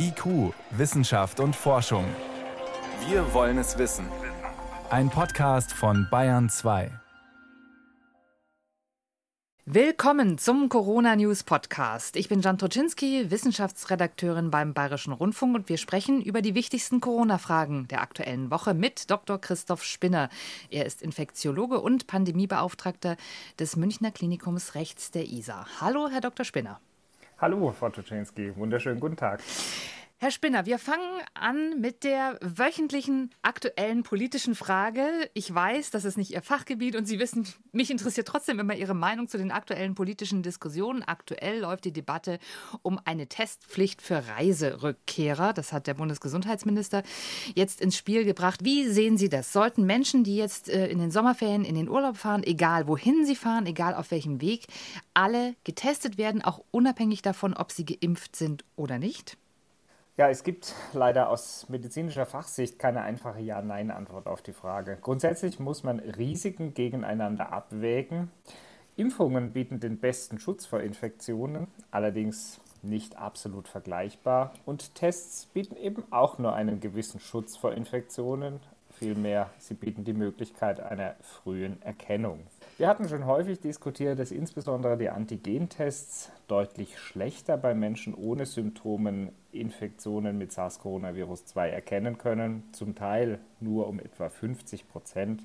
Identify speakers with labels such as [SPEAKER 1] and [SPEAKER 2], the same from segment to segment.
[SPEAKER 1] IQ, Wissenschaft und Forschung. Wir wollen es wissen. Ein Podcast von Bayern 2.
[SPEAKER 2] Willkommen zum Corona News Podcast. Ich bin Jan Toczynski, Wissenschaftsredakteurin beim Bayerischen Rundfunk und wir sprechen über die wichtigsten Corona-Fragen der aktuellen Woche mit Dr. Christoph Spinner. Er ist Infektiologe und Pandemiebeauftragter des Münchner Klinikums rechts der ISA. Hallo, Herr Dr. Spinner.
[SPEAKER 3] Hallo, Frau Toczynski. Wunderschönen guten Tag.
[SPEAKER 2] Herr Spinner, wir fangen an mit der wöchentlichen aktuellen politischen Frage. Ich weiß, das ist nicht Ihr Fachgebiet und Sie wissen, mich interessiert trotzdem immer Ihre Meinung zu den aktuellen politischen Diskussionen. Aktuell läuft die Debatte um eine Testpflicht für Reiserückkehrer. Das hat der Bundesgesundheitsminister jetzt ins Spiel gebracht. Wie sehen Sie das? Sollten Menschen, die jetzt äh, in den Sommerferien in den Urlaub fahren, egal wohin sie fahren, egal auf welchem Weg, alle getestet werden, auch unabhängig davon, ob sie geimpft sind oder nicht?
[SPEAKER 3] Ja, es gibt leider aus medizinischer Fachsicht keine einfache Ja-Nein-Antwort auf die Frage. Grundsätzlich muss man Risiken gegeneinander abwägen. Impfungen bieten den besten Schutz vor Infektionen, allerdings nicht absolut vergleichbar. Und Tests bieten eben auch nur einen gewissen Schutz vor Infektionen, vielmehr sie bieten die Möglichkeit einer frühen Erkennung. Wir hatten schon häufig diskutiert, dass insbesondere die Antigentests deutlich schlechter bei Menschen ohne Symptomen Infektionen mit SARS-CoV-2 erkennen können, zum Teil nur um etwa 50 Prozent,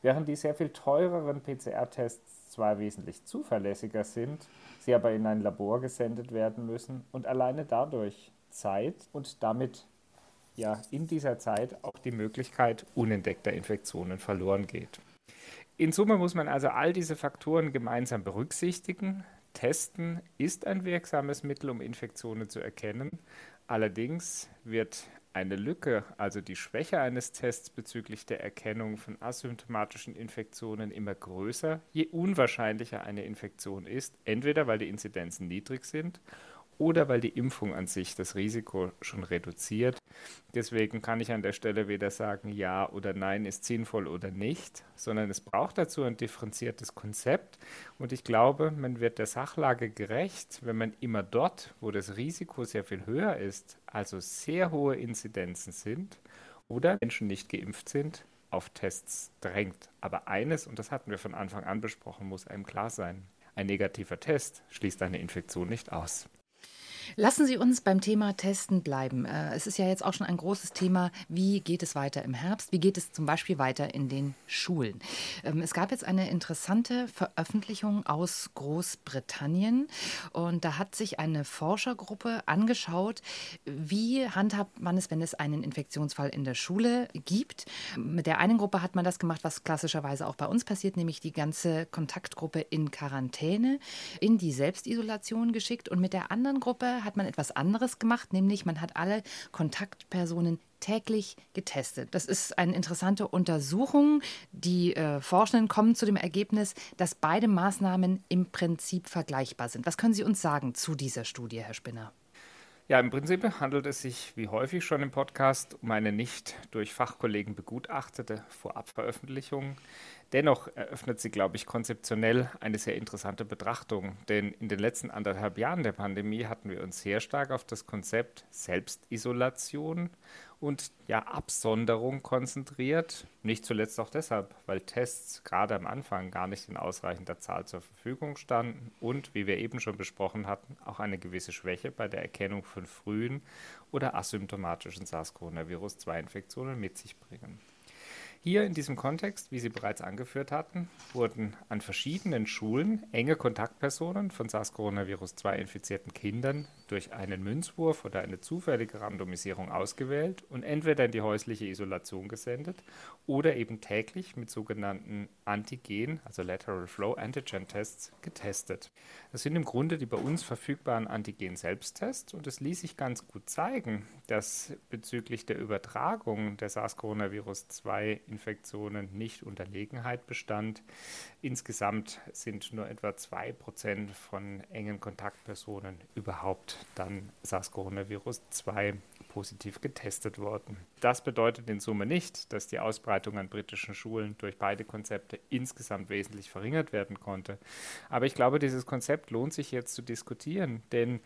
[SPEAKER 3] während die sehr viel teureren PCR-Tests zwar wesentlich zuverlässiger sind, sie aber in ein Labor gesendet werden müssen und alleine dadurch Zeit und damit ja in dieser Zeit auch die Möglichkeit unentdeckter Infektionen verloren geht. In Summe muss man also all diese Faktoren gemeinsam berücksichtigen. Testen ist ein wirksames Mittel, um Infektionen zu erkennen. Allerdings wird eine Lücke, also die Schwäche eines Tests bezüglich der Erkennung von asymptomatischen Infektionen immer größer, je unwahrscheinlicher eine Infektion ist, entweder weil die Inzidenzen niedrig sind oder weil die Impfung an sich das Risiko schon reduziert. Deswegen kann ich an der Stelle weder sagen, ja oder nein ist sinnvoll oder nicht, sondern es braucht dazu ein differenziertes Konzept. Und ich glaube, man wird der Sachlage gerecht, wenn man immer dort, wo das Risiko sehr viel höher ist, also sehr hohe Inzidenzen sind oder Menschen nicht geimpft sind, auf Tests drängt. Aber eines, und das hatten wir von Anfang an besprochen, muss einem klar sein. Ein negativer Test schließt eine Infektion nicht aus.
[SPEAKER 2] Lassen Sie uns beim Thema Testen bleiben. Äh, es ist ja jetzt auch schon ein großes Thema. Wie geht es weiter im Herbst? Wie geht es zum Beispiel weiter in den Schulen? Ähm, es gab jetzt eine interessante Veröffentlichung aus Großbritannien und da hat sich eine Forschergruppe angeschaut, wie handhabt man es, wenn es einen Infektionsfall in der Schule gibt. Mit der einen Gruppe hat man das gemacht, was klassischerweise auch bei uns passiert, nämlich die ganze Kontaktgruppe in Quarantäne, in die Selbstisolation geschickt und mit der anderen Gruppe hat man etwas anderes gemacht, nämlich man hat alle Kontaktpersonen täglich getestet. Das ist eine interessante Untersuchung. Die äh, Forschenden kommen zu dem Ergebnis, dass beide Maßnahmen im Prinzip vergleichbar sind. Was können Sie uns sagen zu dieser Studie, Herr Spinner?
[SPEAKER 3] Ja, im Prinzip handelt es sich, wie häufig schon im Podcast, um eine nicht durch Fachkollegen begutachtete Vorabveröffentlichung. Dennoch eröffnet sie, glaube ich, konzeptionell eine sehr interessante Betrachtung, denn in den letzten anderthalb Jahren der Pandemie hatten wir uns sehr stark auf das Konzept Selbstisolation und ja, Absonderung konzentriert. Nicht zuletzt auch deshalb, weil Tests gerade am Anfang gar nicht in ausreichender Zahl zur Verfügung standen und, wie wir eben schon besprochen hatten, auch eine gewisse Schwäche bei der Erkennung von frühen oder asymptomatischen SARS-CoV-2-Infektionen mit sich bringen. Hier in diesem Kontext, wie Sie bereits angeführt hatten, wurden an verschiedenen Schulen enge Kontaktpersonen von SARS-CoV-2 infizierten Kindern durch einen Münzwurf oder eine zufällige Randomisierung ausgewählt und entweder in die häusliche Isolation gesendet oder eben täglich mit sogenannten Antigen, also Lateral Flow Antigen Tests, getestet. Das sind im Grunde die bei uns verfügbaren Antigen-Selbsttests und es ließ sich ganz gut zeigen, dass bezüglich der Übertragung der SARS-CoV-2 Infektionen nicht Unterlegenheit bestand. Insgesamt sind nur etwa 2% von engen Kontaktpersonen überhaupt dann SARS-CoV-2 positiv getestet worden. Das bedeutet in Summe nicht, dass die Ausbreitung an britischen Schulen durch beide Konzepte insgesamt wesentlich verringert werden konnte. Aber ich glaube, dieses Konzept lohnt sich jetzt zu diskutieren, denn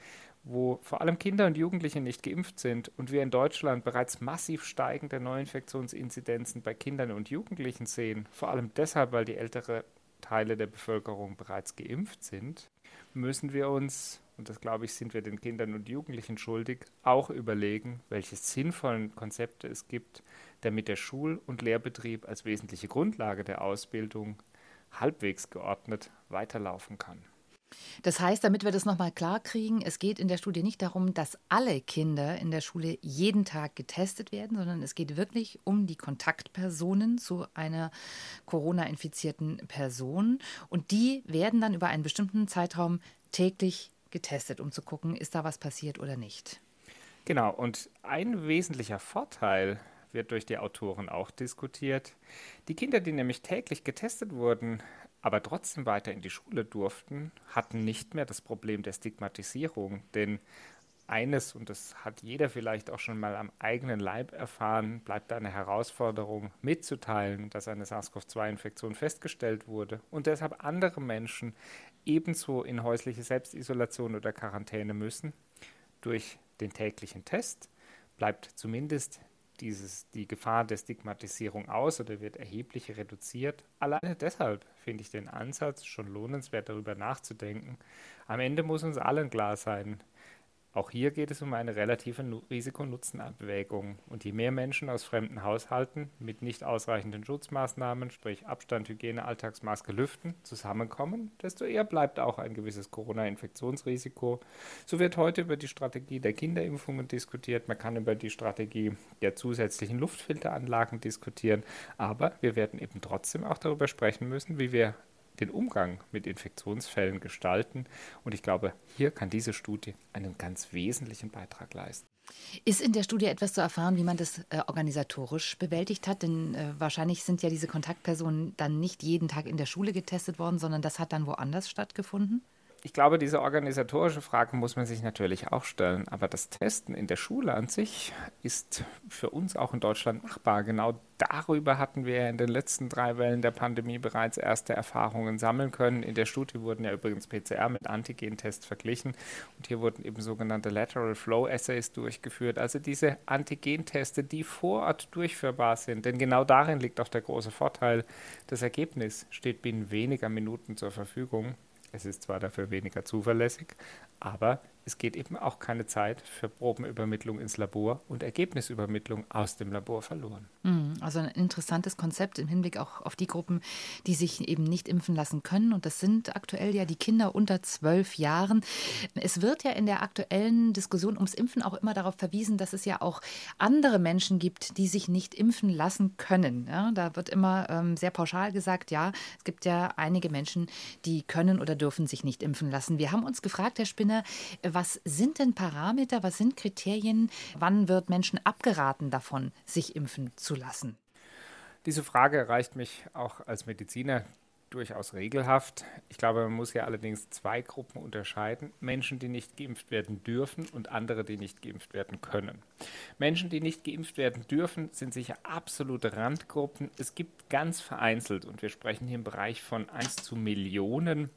[SPEAKER 3] wo vor allem Kinder und Jugendliche nicht geimpft sind und wir in Deutschland bereits massiv steigende Neuinfektionsinzidenzen bei Kindern und Jugendlichen sehen, vor allem deshalb, weil die ältere Teile der Bevölkerung bereits geimpft sind, müssen wir uns, und das glaube ich, sind wir den Kindern und Jugendlichen schuldig, auch überlegen, welche sinnvollen Konzepte es gibt, damit der Schul- und Lehrbetrieb als wesentliche Grundlage der Ausbildung halbwegs geordnet weiterlaufen kann.
[SPEAKER 2] Das heißt, damit wir das nochmal klar kriegen, es geht in der Studie nicht darum, dass alle Kinder in der Schule jeden Tag getestet werden, sondern es geht wirklich um die Kontaktpersonen zu einer Corona-infizierten Person. Und die werden dann über einen bestimmten Zeitraum täglich getestet, um zu gucken, ist da was passiert oder nicht.
[SPEAKER 3] Genau, und ein wesentlicher Vorteil wird durch die Autoren auch diskutiert. Die Kinder, die nämlich täglich getestet wurden, aber trotzdem weiter in die Schule durften, hatten nicht mehr das Problem der Stigmatisierung. Denn eines, und das hat jeder vielleicht auch schon mal am eigenen Leib erfahren, bleibt eine Herausforderung mitzuteilen, dass eine SARS-CoV-2-Infektion festgestellt wurde und deshalb andere Menschen ebenso in häusliche Selbstisolation oder Quarantäne müssen. Durch den täglichen Test bleibt zumindest dieses, die Gefahr der Stigmatisierung aus oder wird erheblich reduziert. Alleine deshalb finde ich den Ansatz schon lohnenswert, darüber nachzudenken. Am Ende muss uns allen klar sein, auch hier geht es um eine relative Risiko-Nutzen-Abwägung. Und je mehr Menschen aus fremden Haushalten mit nicht ausreichenden Schutzmaßnahmen, sprich Abstand, Hygiene, Alltagsmaske, Lüften, zusammenkommen, desto eher bleibt auch ein gewisses Corona-Infektionsrisiko. So wird heute über die Strategie der Kinderimpfungen diskutiert. Man kann über die Strategie der zusätzlichen Luftfilteranlagen diskutieren. Aber wir werden eben trotzdem auch darüber sprechen müssen, wie wir den Umgang mit Infektionsfällen gestalten. Und ich glaube, hier kann diese Studie einen ganz wesentlichen Beitrag leisten.
[SPEAKER 2] Ist in der Studie etwas zu erfahren, wie man das äh, organisatorisch bewältigt hat? Denn äh, wahrscheinlich sind ja diese Kontaktpersonen dann nicht jeden Tag in der Schule getestet worden, sondern das hat dann woanders stattgefunden?
[SPEAKER 3] Ich glaube, diese organisatorische Frage muss man sich natürlich auch stellen. Aber das Testen in der Schule an sich ist für uns auch in Deutschland machbar. Genau darüber hatten wir in den letzten drei Wellen der Pandemie bereits erste Erfahrungen sammeln können. In der Studie wurden ja übrigens PCR mit Antigen-Tests verglichen und hier wurden eben sogenannte Lateral Flow Assays durchgeführt. Also diese Antigen-Teste, die vor Ort durchführbar sind. Denn genau darin liegt auch der große Vorteil. Das Ergebnis steht binnen weniger Minuten zur Verfügung. Es ist zwar dafür weniger zuverlässig, aber es geht eben auch keine Zeit für Probenübermittlung ins Labor und Ergebnisübermittlung aus dem Labor verloren.
[SPEAKER 2] Mhm, also ein interessantes Konzept im Hinblick auch auf die Gruppen, die sich eben nicht impfen lassen können. Und das sind aktuell ja die Kinder unter zwölf Jahren. Es wird ja in der aktuellen Diskussion ums Impfen auch immer darauf verwiesen, dass es ja auch andere Menschen gibt, die sich nicht impfen lassen können. Ja, da wird immer ähm, sehr pauschal gesagt, ja, es gibt ja einige Menschen, die können oder dürfen sich nicht impfen lassen. Wir haben uns gefragt, Herr Spinner, was sind denn Parameter, was sind Kriterien, wann wird Menschen abgeraten davon, sich impfen zu lassen?
[SPEAKER 3] Diese Frage erreicht mich auch als Mediziner durchaus regelhaft. Ich glaube, man muss ja allerdings zwei Gruppen unterscheiden. Menschen, die nicht geimpft werden dürfen und andere, die nicht geimpft werden können. Menschen, die nicht geimpft werden dürfen, sind sicher absolute Randgruppen. Es gibt ganz vereinzelt, und wir sprechen hier im Bereich von 1 zu Millionen,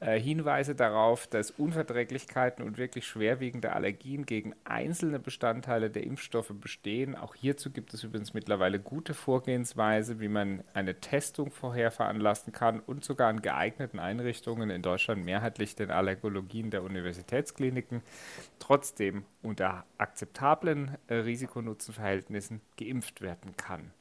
[SPEAKER 3] Hinweise darauf, dass Unverträglichkeiten und wirklich schwerwiegende Allergien gegen einzelne Bestandteile der Impfstoffe bestehen. Auch hierzu gibt es übrigens mittlerweile gute Vorgehensweise, wie man eine Testung vorher veranlassen kann und sogar an geeigneten Einrichtungen in Deutschland mehrheitlich den Allergologien der Universitätskliniken trotzdem unter akzeptablen äh, Risikonutzenverhältnissen geimpft werden kann.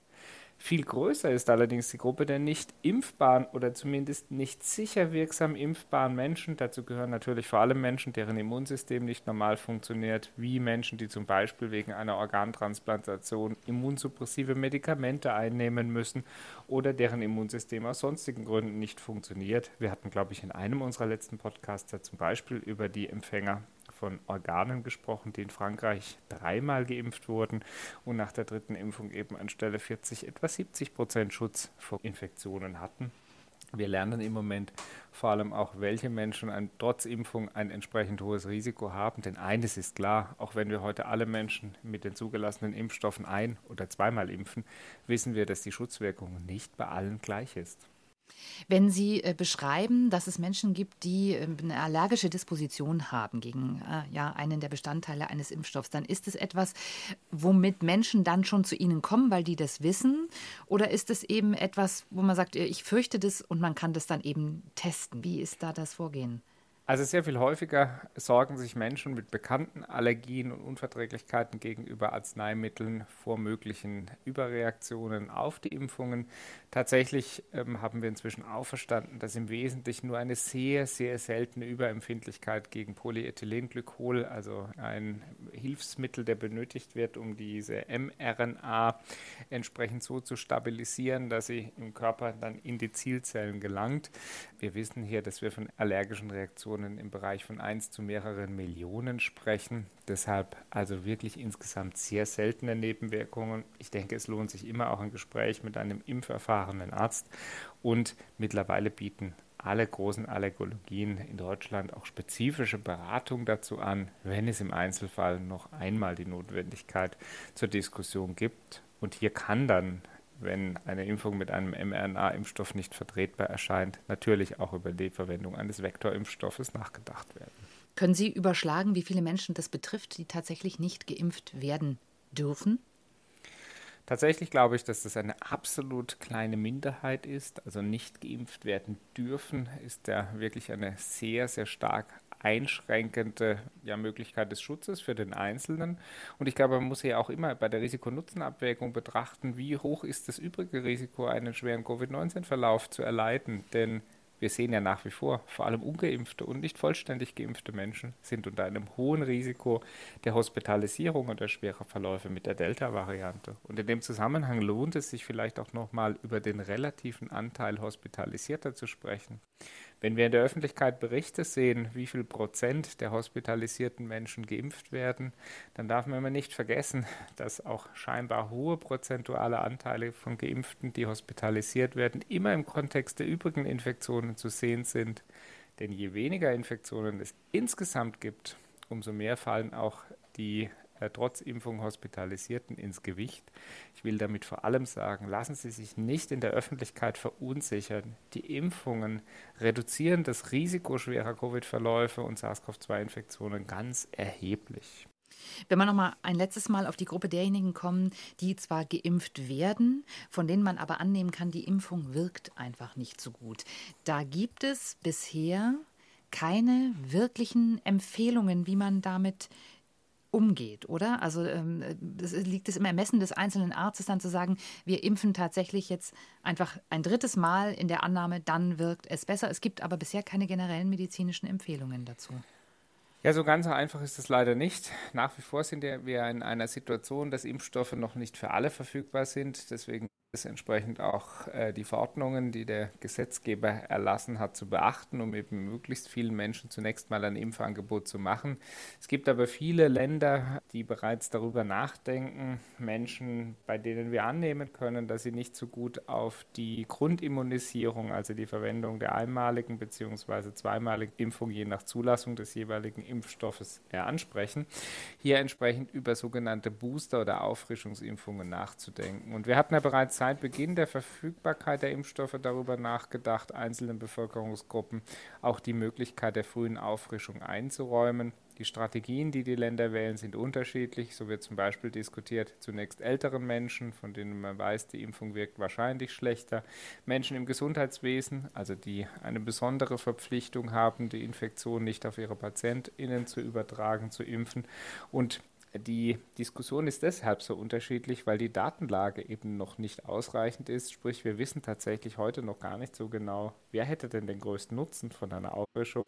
[SPEAKER 3] Viel größer ist allerdings die Gruppe der nicht impfbaren oder zumindest nicht sicher wirksam impfbaren Menschen. Dazu gehören natürlich vor allem Menschen, deren Immunsystem nicht normal funktioniert, wie Menschen, die zum Beispiel wegen einer Organtransplantation immunsuppressive Medikamente einnehmen müssen oder deren Immunsystem aus sonstigen Gründen nicht funktioniert. Wir hatten, glaube ich, in einem unserer letzten Podcasts zum Beispiel über die Empfänger von Organen gesprochen, die in Frankreich dreimal geimpft wurden und nach der dritten Impfung eben anstelle 40 etwa 70 Prozent Schutz vor Infektionen hatten. Wir lernen im Moment vor allem auch, welche Menschen ein, trotz Impfung ein entsprechend hohes Risiko haben. Denn eines ist klar, auch wenn wir heute alle Menschen mit den zugelassenen Impfstoffen ein- oder zweimal impfen, wissen wir, dass die Schutzwirkung nicht bei allen gleich ist.
[SPEAKER 2] Wenn Sie äh, beschreiben, dass es Menschen gibt, die äh, eine allergische Disposition haben gegen äh, ja, einen der Bestandteile eines Impfstoffs, dann ist es etwas, womit Menschen dann schon zu Ihnen kommen, weil die das wissen? Oder ist es eben etwas, wo man sagt, ich fürchte das und man kann das dann eben testen? Wie ist da das Vorgehen?
[SPEAKER 3] Also sehr viel häufiger sorgen sich Menschen mit bekannten Allergien und Unverträglichkeiten gegenüber Arzneimitteln vor möglichen Überreaktionen auf die Impfungen. Tatsächlich ähm, haben wir inzwischen auch verstanden, dass im Wesentlichen nur eine sehr, sehr seltene Überempfindlichkeit gegen Polyethylenglykol, also ein Hilfsmittel, der benötigt wird, um diese mRNA entsprechend so zu stabilisieren, dass sie im Körper dann in die Zielzellen gelangt. Wir wissen hier, dass wir von allergischen Reaktionen Personen im Bereich von 1 zu mehreren Millionen sprechen. Deshalb also wirklich insgesamt sehr seltene Nebenwirkungen. Ich denke, es lohnt sich immer auch ein Gespräch mit einem impferfahrenen Arzt. Und mittlerweile bieten alle großen Allergologien in Deutschland auch spezifische Beratung dazu an, wenn es im Einzelfall noch einmal die Notwendigkeit zur Diskussion gibt. Und hier kann dann wenn eine Impfung mit einem mRNA-Impfstoff nicht vertretbar erscheint, natürlich auch über die Verwendung eines Vektorimpfstoffes nachgedacht werden.
[SPEAKER 2] Können Sie überschlagen, wie viele Menschen das betrifft, die tatsächlich nicht geimpft werden dürfen?
[SPEAKER 3] Tatsächlich glaube ich, dass das eine absolut kleine Minderheit ist. Also nicht geimpft werden dürfen, ist ja wirklich eine sehr, sehr stark einschränkende ja, Möglichkeit des Schutzes für den Einzelnen. Und ich glaube, man muss ja auch immer bei der Risiko-Nutzen-Abwägung betrachten, wie hoch ist das übrige Risiko, einen schweren Covid-19-Verlauf zu erleiden. Denn wir sehen ja nach wie vor, vor allem ungeimpfte und nicht vollständig geimpfte Menschen sind unter einem hohen Risiko der Hospitalisierung und der schwerer Verläufe mit der Delta-Variante. Und in dem Zusammenhang lohnt es sich vielleicht auch nochmal über den relativen Anteil Hospitalisierter zu sprechen. Wenn wir in der Öffentlichkeit Berichte sehen, wie viel Prozent der hospitalisierten Menschen geimpft werden, dann darf man immer nicht vergessen, dass auch scheinbar hohe prozentuale Anteile von Geimpften, die hospitalisiert werden, immer im Kontext der übrigen Infektionen zu sehen sind. Denn je weniger Infektionen es insgesamt gibt, umso mehr fallen auch die äh, trotz Impfung Hospitalisierten ins Gewicht. Ich will damit vor allem sagen, lassen Sie sich nicht in der Öffentlichkeit verunsichern. Die Impfungen reduzieren das Risiko schwerer Covid-Verläufe und SARS-CoV-2-Infektionen ganz erheblich.
[SPEAKER 2] Wenn wir noch mal ein letztes Mal auf die Gruppe derjenigen kommen, die zwar geimpft werden, von denen man aber annehmen kann, die Impfung wirkt einfach nicht so gut. Da gibt es bisher keine wirklichen Empfehlungen, wie man damit umgeht, oder? Also ähm, das liegt es im Ermessen des einzelnen Arztes dann zu sagen, wir impfen tatsächlich jetzt einfach ein drittes Mal in der Annahme, dann wirkt es besser. Es gibt aber bisher keine generellen medizinischen Empfehlungen dazu.
[SPEAKER 3] Ja, so ganz einfach ist es leider nicht. Nach wie vor sind wir in einer Situation, dass Impfstoffe noch nicht für alle verfügbar sind. Deswegen ist entsprechend auch äh, die Verordnungen, die der Gesetzgeber erlassen hat, zu beachten, um eben möglichst vielen Menschen zunächst mal ein Impfangebot zu machen. Es gibt aber viele Länder, die bereits darüber nachdenken, Menschen, bei denen wir annehmen können, dass sie nicht so gut auf die Grundimmunisierung, also die Verwendung der einmaligen bzw. zweimaligen Impfung je nach Zulassung des jeweiligen Impfstoffes äh, ansprechen, hier entsprechend über sogenannte Booster- oder Auffrischungsimpfungen nachzudenken. Und wir hatten ja bereits seit Beginn der Verfügbarkeit der Impfstoffe darüber nachgedacht, einzelnen Bevölkerungsgruppen auch die Möglichkeit der frühen Auffrischung einzuräumen. Die Strategien, die die Länder wählen, sind unterschiedlich. So wird zum Beispiel diskutiert, zunächst älteren Menschen, von denen man weiß, die Impfung wirkt wahrscheinlich schlechter. Menschen im Gesundheitswesen, also die eine besondere Verpflichtung haben, die Infektion nicht auf ihre PatientInnen zu übertragen, zu impfen. Und die Diskussion ist deshalb so unterschiedlich, weil die Datenlage eben noch nicht ausreichend ist. Sprich, wir wissen tatsächlich heute noch gar nicht so genau, wer hätte denn den größten Nutzen von einer Auffrischung.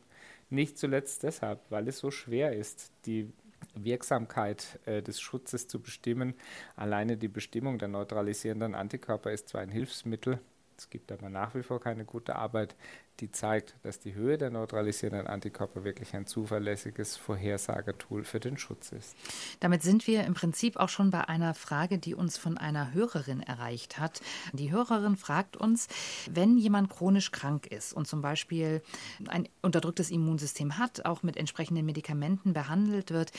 [SPEAKER 3] Nicht zuletzt deshalb, weil es so schwer ist, die Wirksamkeit äh, des Schutzes zu bestimmen. Alleine die Bestimmung der neutralisierenden Antikörper ist zwar ein Hilfsmittel, es gibt aber nach wie vor keine gute Arbeit, die zeigt, dass die Höhe der neutralisierenden Antikörper wirklich ein zuverlässiges Vorhersagetool für den Schutz ist.
[SPEAKER 2] Damit sind wir im Prinzip auch schon bei einer Frage, die uns von einer Hörerin erreicht hat. Die Hörerin fragt uns, wenn jemand chronisch krank ist und zum Beispiel ein unterdrücktes Immunsystem hat, auch mit entsprechenden Medikamenten behandelt wird,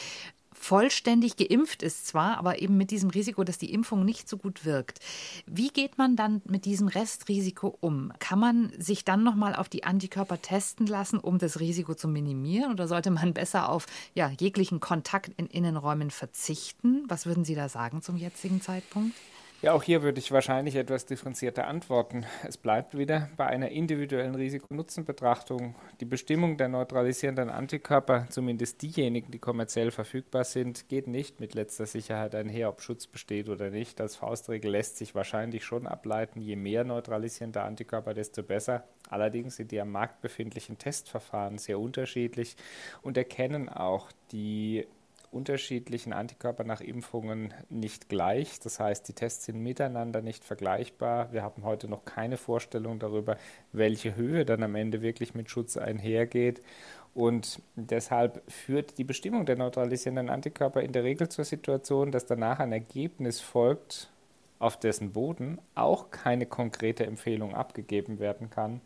[SPEAKER 2] vollständig geimpft ist zwar, aber eben mit diesem Risiko, dass die Impfung nicht so gut wirkt. Wie geht man dann mit diesem Restrisiko um? Kann man sich dann nochmal auf die Antikörper testen lassen, um das Risiko zu minimieren? Oder sollte man besser auf ja, jeglichen Kontakt in Innenräumen verzichten? Was würden Sie da sagen zum jetzigen Zeitpunkt?
[SPEAKER 3] Ja, auch hier würde ich wahrscheinlich etwas differenzierter antworten. Es bleibt wieder bei einer individuellen Risiko-Nutzen-Betrachtung. Die Bestimmung der neutralisierenden Antikörper, zumindest diejenigen, die kommerziell verfügbar sind, geht nicht mit letzter Sicherheit einher, ob Schutz besteht oder nicht. Als Faustregel lässt sich wahrscheinlich schon ableiten, je mehr neutralisierende Antikörper, desto besser. Allerdings sind die am Markt befindlichen Testverfahren sehr unterschiedlich und erkennen auch die unterschiedlichen Antikörper nach Impfungen nicht gleich. Das heißt, die Tests sind miteinander nicht vergleichbar. Wir haben heute noch keine Vorstellung darüber, welche Höhe dann am Ende wirklich mit Schutz einhergeht. Und deshalb führt die Bestimmung der neutralisierenden Antikörper in der Regel zur Situation, dass danach ein Ergebnis folgt, auf dessen Boden auch keine konkrete Empfehlung abgegeben werden kann.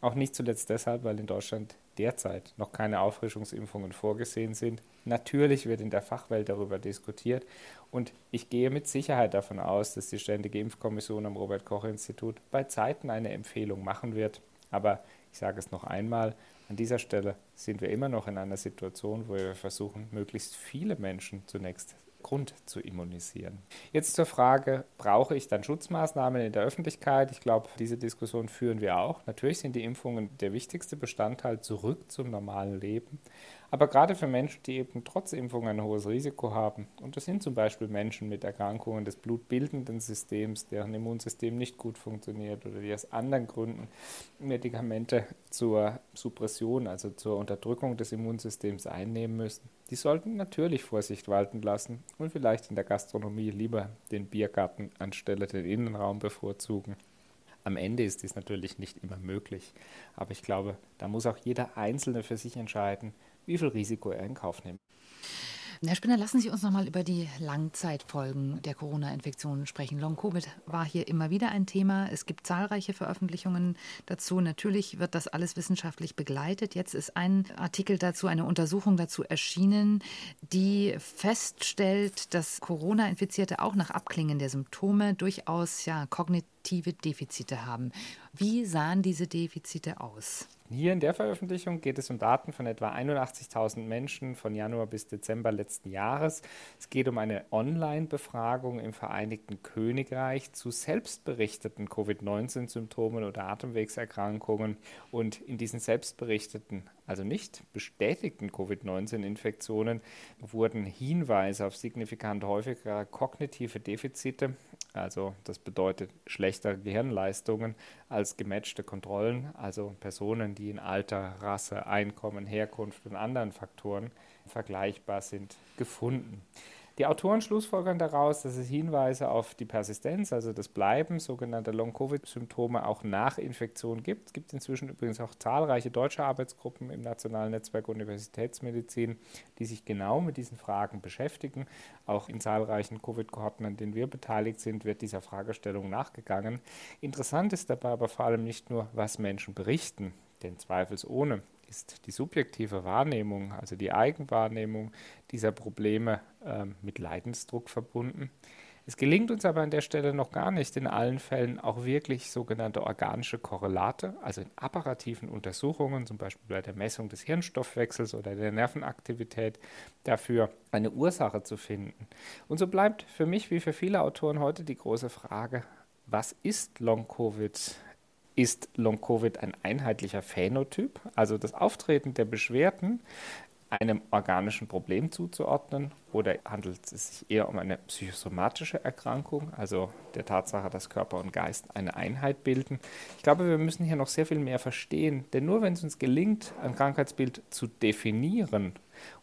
[SPEAKER 3] Auch nicht zuletzt deshalb, weil in Deutschland derzeit noch keine Auffrischungsimpfungen vorgesehen sind. Natürlich wird in der Fachwelt darüber diskutiert und ich gehe mit Sicherheit davon aus, dass die Ständige Impfkommission am Robert Koch Institut bei Zeiten eine Empfehlung machen wird. Aber ich sage es noch einmal, an dieser Stelle sind wir immer noch in einer Situation, wo wir versuchen, möglichst viele Menschen zunächst Grund zu immunisieren. Jetzt zur Frage, brauche ich dann Schutzmaßnahmen in der Öffentlichkeit? Ich glaube, diese Diskussion führen wir auch. Natürlich sind die Impfungen der wichtigste Bestandteil zurück zum normalen Leben. Aber gerade für Menschen, die eben trotz Impfung ein hohes Risiko haben, und das sind zum Beispiel Menschen mit Erkrankungen des blutbildenden Systems, deren Immunsystem nicht gut funktioniert oder die aus anderen Gründen Medikamente zur Suppression, also zur Unterdrückung des Immunsystems einnehmen müssen, die sollten natürlich Vorsicht walten lassen und vielleicht in der Gastronomie lieber den Biergarten anstelle den Innenraum bevorzugen. Am Ende ist dies natürlich nicht immer möglich, aber ich glaube, da muss auch jeder Einzelne für sich entscheiden, wie viel Risiko er in Kauf nimmt.
[SPEAKER 2] Herr Spinner, lassen Sie uns noch mal über die Langzeitfolgen der Corona-Infektion sprechen. Long-Covid war hier immer wieder ein Thema. Es gibt zahlreiche Veröffentlichungen dazu. Natürlich wird das alles wissenschaftlich begleitet. Jetzt ist ein Artikel dazu, eine Untersuchung dazu erschienen, die feststellt, dass Corona-Infizierte auch nach Abklingen der Symptome durchaus ja, kognitive Defizite haben. Wie sahen diese Defizite aus?
[SPEAKER 3] Hier in der Veröffentlichung geht es um Daten von etwa 81.000 Menschen von Januar bis Dezember letzten Jahres. Es geht um eine Online-Befragung im Vereinigten Königreich zu selbstberichteten Covid-19-Symptomen oder Atemwegserkrankungen. Und in diesen selbstberichteten, also nicht bestätigten Covid-19-Infektionen wurden Hinweise auf signifikant häufigere kognitive Defizite also das bedeutet schlechtere Gehirnleistungen als gematchte Kontrollen, also Personen, die in Alter, Rasse, Einkommen, Herkunft und anderen Faktoren vergleichbar sind, gefunden. Die Autoren schlussfolgern daraus, dass es Hinweise auf die Persistenz, also das Bleiben sogenannter Long-Covid-Symptome auch nach Infektion gibt. Es gibt inzwischen übrigens auch zahlreiche deutsche Arbeitsgruppen im Nationalen Netzwerk Universitätsmedizin, die sich genau mit diesen Fragen beschäftigen. Auch in zahlreichen Covid-Kohorten, an denen wir beteiligt sind, wird dieser Fragestellung nachgegangen. Interessant ist dabei aber vor allem nicht nur, was Menschen berichten, denn zweifelsohne ist die subjektive Wahrnehmung, also die Eigenwahrnehmung dieser Probleme äh, mit Leidensdruck verbunden. Es gelingt uns aber an der Stelle noch gar nicht in allen Fällen auch wirklich sogenannte organische Korrelate, also in apparativen Untersuchungen, zum Beispiel bei der Messung des Hirnstoffwechsels oder der Nervenaktivität, dafür eine Ursache zu finden. Und so bleibt für mich wie für viele Autoren heute die große Frage, was ist Long-Covid? Ist Long-Covid ein einheitlicher Phänotyp, also das Auftreten der Beschwerden einem organischen Problem zuzuordnen? Oder handelt es sich eher um eine psychosomatische Erkrankung, also der Tatsache, dass Körper und Geist eine Einheit bilden? Ich glaube, wir müssen hier noch sehr viel mehr verstehen, denn nur wenn es uns gelingt, ein Krankheitsbild zu definieren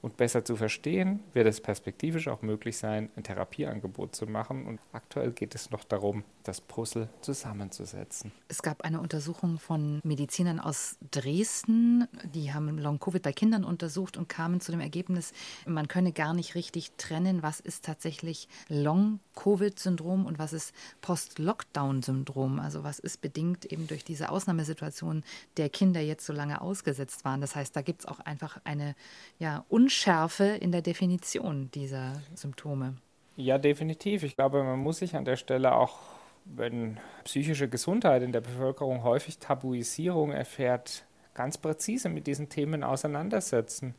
[SPEAKER 3] und besser zu verstehen, wird es perspektivisch auch möglich sein, ein Therapieangebot zu machen. Und aktuell geht es noch darum, das Puzzle zusammenzusetzen.
[SPEAKER 2] Es gab eine Untersuchung von Medizinern aus Dresden, die haben Long-Covid bei Kindern untersucht und kamen zu dem Ergebnis, man könne gar nicht richtig trennen, was ist tatsächlich Long-Covid-Syndrom und was ist Post-Lockdown-Syndrom. Also was ist bedingt eben durch diese Ausnahmesituation der Kinder jetzt so lange ausgesetzt waren. Das heißt, da gibt es auch einfach eine ja, Unschärfe in der Definition dieser Symptome.
[SPEAKER 3] Ja, definitiv. Ich glaube, man muss sich an der Stelle auch, wenn psychische Gesundheit in der Bevölkerung häufig Tabuisierung erfährt, ganz präzise mit diesen Themen auseinandersetzen.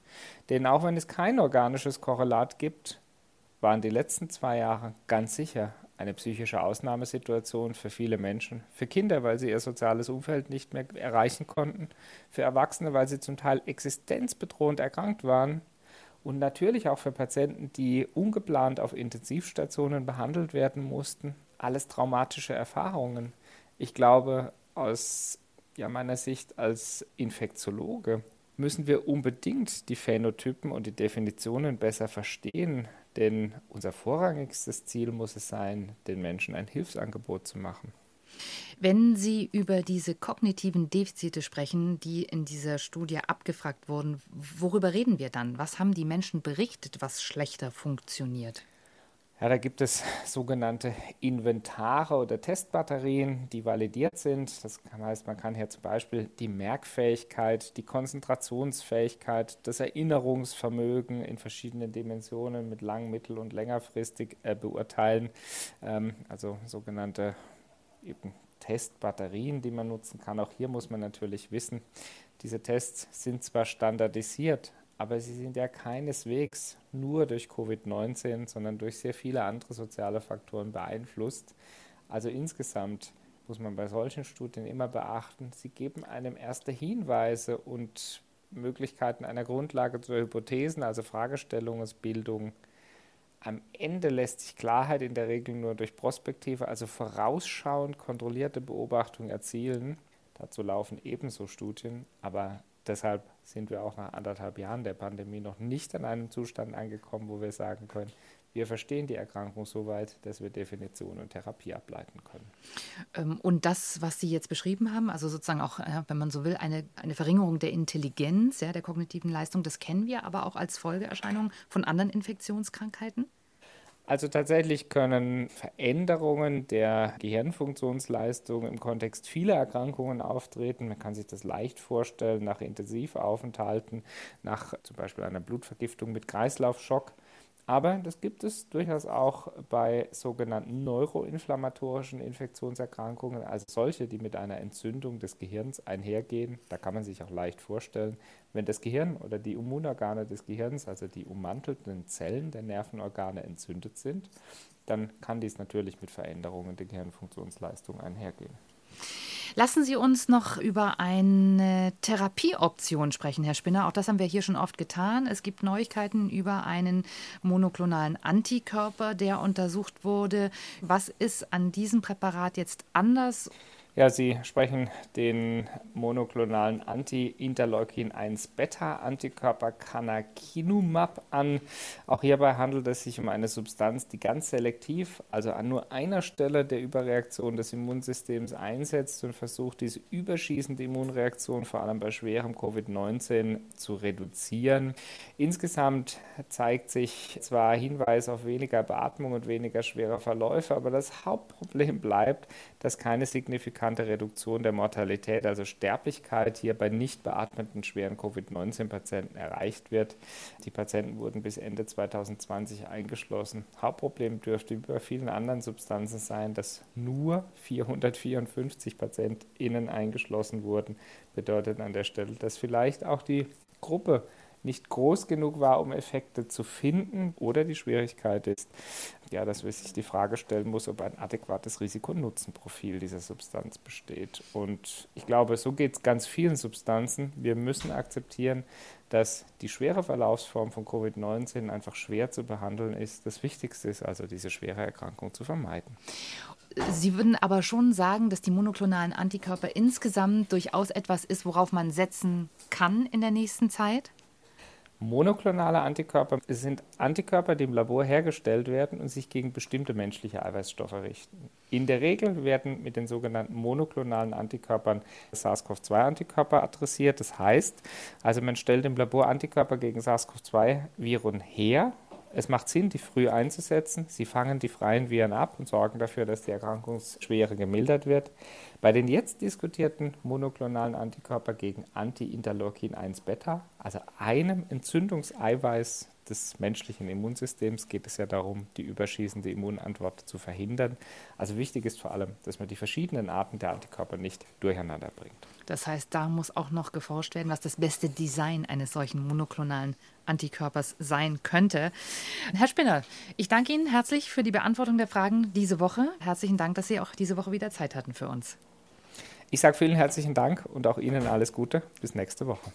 [SPEAKER 3] Denn auch wenn es kein organisches Korrelat gibt, waren die letzten zwei Jahre ganz sicher eine psychische Ausnahmesituation für viele Menschen. Für Kinder, weil sie ihr soziales Umfeld nicht mehr erreichen konnten. Für Erwachsene, weil sie zum Teil existenzbedrohend erkrankt waren. Und natürlich auch für Patienten, die ungeplant auf Intensivstationen behandelt werden mussten. Alles traumatische Erfahrungen. Ich glaube, aus ja, meiner Sicht als Infektiologe müssen wir unbedingt die Phänotypen und die Definitionen besser verstehen, denn unser vorrangigstes Ziel muss es sein, den Menschen ein Hilfsangebot zu machen.
[SPEAKER 2] Wenn Sie über diese kognitiven Defizite sprechen, die in dieser Studie abgefragt wurden, worüber reden wir dann? Was haben die Menschen berichtet, was schlechter funktioniert?
[SPEAKER 3] Ja, da gibt es sogenannte Inventare oder Testbatterien, die validiert sind. Das heißt, man kann hier zum Beispiel die Merkfähigkeit, die Konzentrationsfähigkeit, das Erinnerungsvermögen in verschiedenen Dimensionen mit lang-, mittel- und längerfristig äh, beurteilen. Ähm, also sogenannte eben Testbatterien, die man nutzen kann. Auch hier muss man natürlich wissen, diese Tests sind zwar standardisiert, aber sie sind ja keineswegs nur durch Covid-19, sondern durch sehr viele andere soziale Faktoren beeinflusst. Also insgesamt muss man bei solchen Studien immer beachten, sie geben einem erste Hinweise und Möglichkeiten einer Grundlage zur Hypothesen, also Fragestellungsbildung. Am Ende lässt sich Klarheit in der Regel nur durch prospektive, also vorausschauend kontrollierte Beobachtung erzielen. Dazu laufen ebenso Studien, aber deshalb sind wir auch nach anderthalb Jahren der Pandemie noch nicht an einem Zustand angekommen, wo wir sagen können, wir verstehen die Erkrankung so weit, dass wir Definition und Therapie ableiten können.
[SPEAKER 2] Ähm, und das, was Sie jetzt beschrieben haben, also sozusagen auch, wenn man so will, eine, eine Verringerung der Intelligenz, ja, der kognitiven Leistung, das kennen wir aber auch als Folgeerscheinung von anderen Infektionskrankheiten?
[SPEAKER 3] Also tatsächlich können Veränderungen der Gehirnfunktionsleistung im Kontext vieler Erkrankungen auftreten. Man kann sich das leicht vorstellen nach Intensivaufenthalten, nach zum Beispiel einer Blutvergiftung mit Kreislaufschock. Aber das gibt es durchaus auch bei sogenannten neuroinflammatorischen Infektionserkrankungen, also solche, die mit einer Entzündung des Gehirns einhergehen. Da kann man sich auch leicht vorstellen, wenn das Gehirn oder die Immunorgane des Gehirns, also die ummantelnden Zellen der Nervenorgane entzündet sind, dann kann dies natürlich mit Veränderungen der Gehirnfunktionsleistung einhergehen.
[SPEAKER 2] Lassen Sie uns noch über eine Therapieoption sprechen, Herr Spinner. Auch das haben wir hier schon oft getan. Es gibt Neuigkeiten über einen monoklonalen Antikörper, der untersucht wurde. Was ist an diesem Präparat jetzt anders?
[SPEAKER 3] Ja, Sie sprechen den monoklonalen Anti-Interleukin-1-Beta-Antikörper Canakinumab an. Auch hierbei handelt es sich um eine Substanz, die ganz selektiv, also an nur einer Stelle der Überreaktion des Immunsystems einsetzt und versucht, diese überschießende Immunreaktion vor allem bei schwerem Covid-19 zu reduzieren. Insgesamt zeigt sich zwar Hinweis auf weniger Beatmung und weniger schwere Verläufe, aber das Hauptproblem bleibt, dass keine signifikante signifikante Reduktion der Mortalität, also Sterblichkeit, hier bei nicht beatmeten schweren Covid-19-Patienten erreicht wird. Die Patienten wurden bis Ende 2020 eingeschlossen. Hauptproblem dürfte wie bei vielen anderen Substanzen sein, dass nur 454 PatientInnen eingeschlossen wurden. Bedeutet an der Stelle, dass vielleicht auch die Gruppe nicht groß genug war, um Effekte zu finden. Oder die Schwierigkeit ist, ja, dass man sich die Frage stellen muss, ob ein adäquates Risiko-Nutzen-Profil dieser Substanz besteht. Und ich glaube, so geht es ganz vielen Substanzen. Wir müssen akzeptieren, dass die schwere Verlaufsform von Covid-19 einfach schwer zu behandeln ist. Das Wichtigste ist also, diese schwere Erkrankung zu vermeiden.
[SPEAKER 2] Sie würden aber schon sagen, dass die monoklonalen Antikörper insgesamt durchaus etwas ist, worauf man setzen kann in der nächsten Zeit?
[SPEAKER 3] Monoklonale Antikörper sind Antikörper, die im Labor hergestellt werden und sich gegen bestimmte menschliche Eiweißstoffe richten. In der Regel werden mit den sogenannten monoklonalen Antikörpern SARS-CoV-2-Antikörper adressiert. Das heißt, also man stellt im Labor Antikörper gegen SARS-CoV-2-Viren her. Es macht Sinn, die früh einzusetzen. Sie fangen die freien Viren ab und sorgen dafür, dass die Erkrankungsschwere gemildert wird. Bei den jetzt diskutierten monoklonalen Antikörper gegen Anti-Interleukin 1-Beta also einem Entzündungseiweiß des menschlichen Immunsystems geht es ja darum, die überschießende Immunantwort zu verhindern. Also wichtig ist vor allem, dass man die verschiedenen Arten der Antikörper nicht durcheinander bringt.
[SPEAKER 2] Das heißt, da muss auch noch geforscht werden, was das beste Design eines solchen monoklonalen Antikörpers sein könnte. Herr Spinner, ich danke Ihnen herzlich für die Beantwortung der Fragen diese Woche. Herzlichen Dank, dass Sie auch diese Woche wieder Zeit hatten für uns.
[SPEAKER 3] Ich sage vielen herzlichen Dank und auch Ihnen alles Gute. Bis nächste Woche.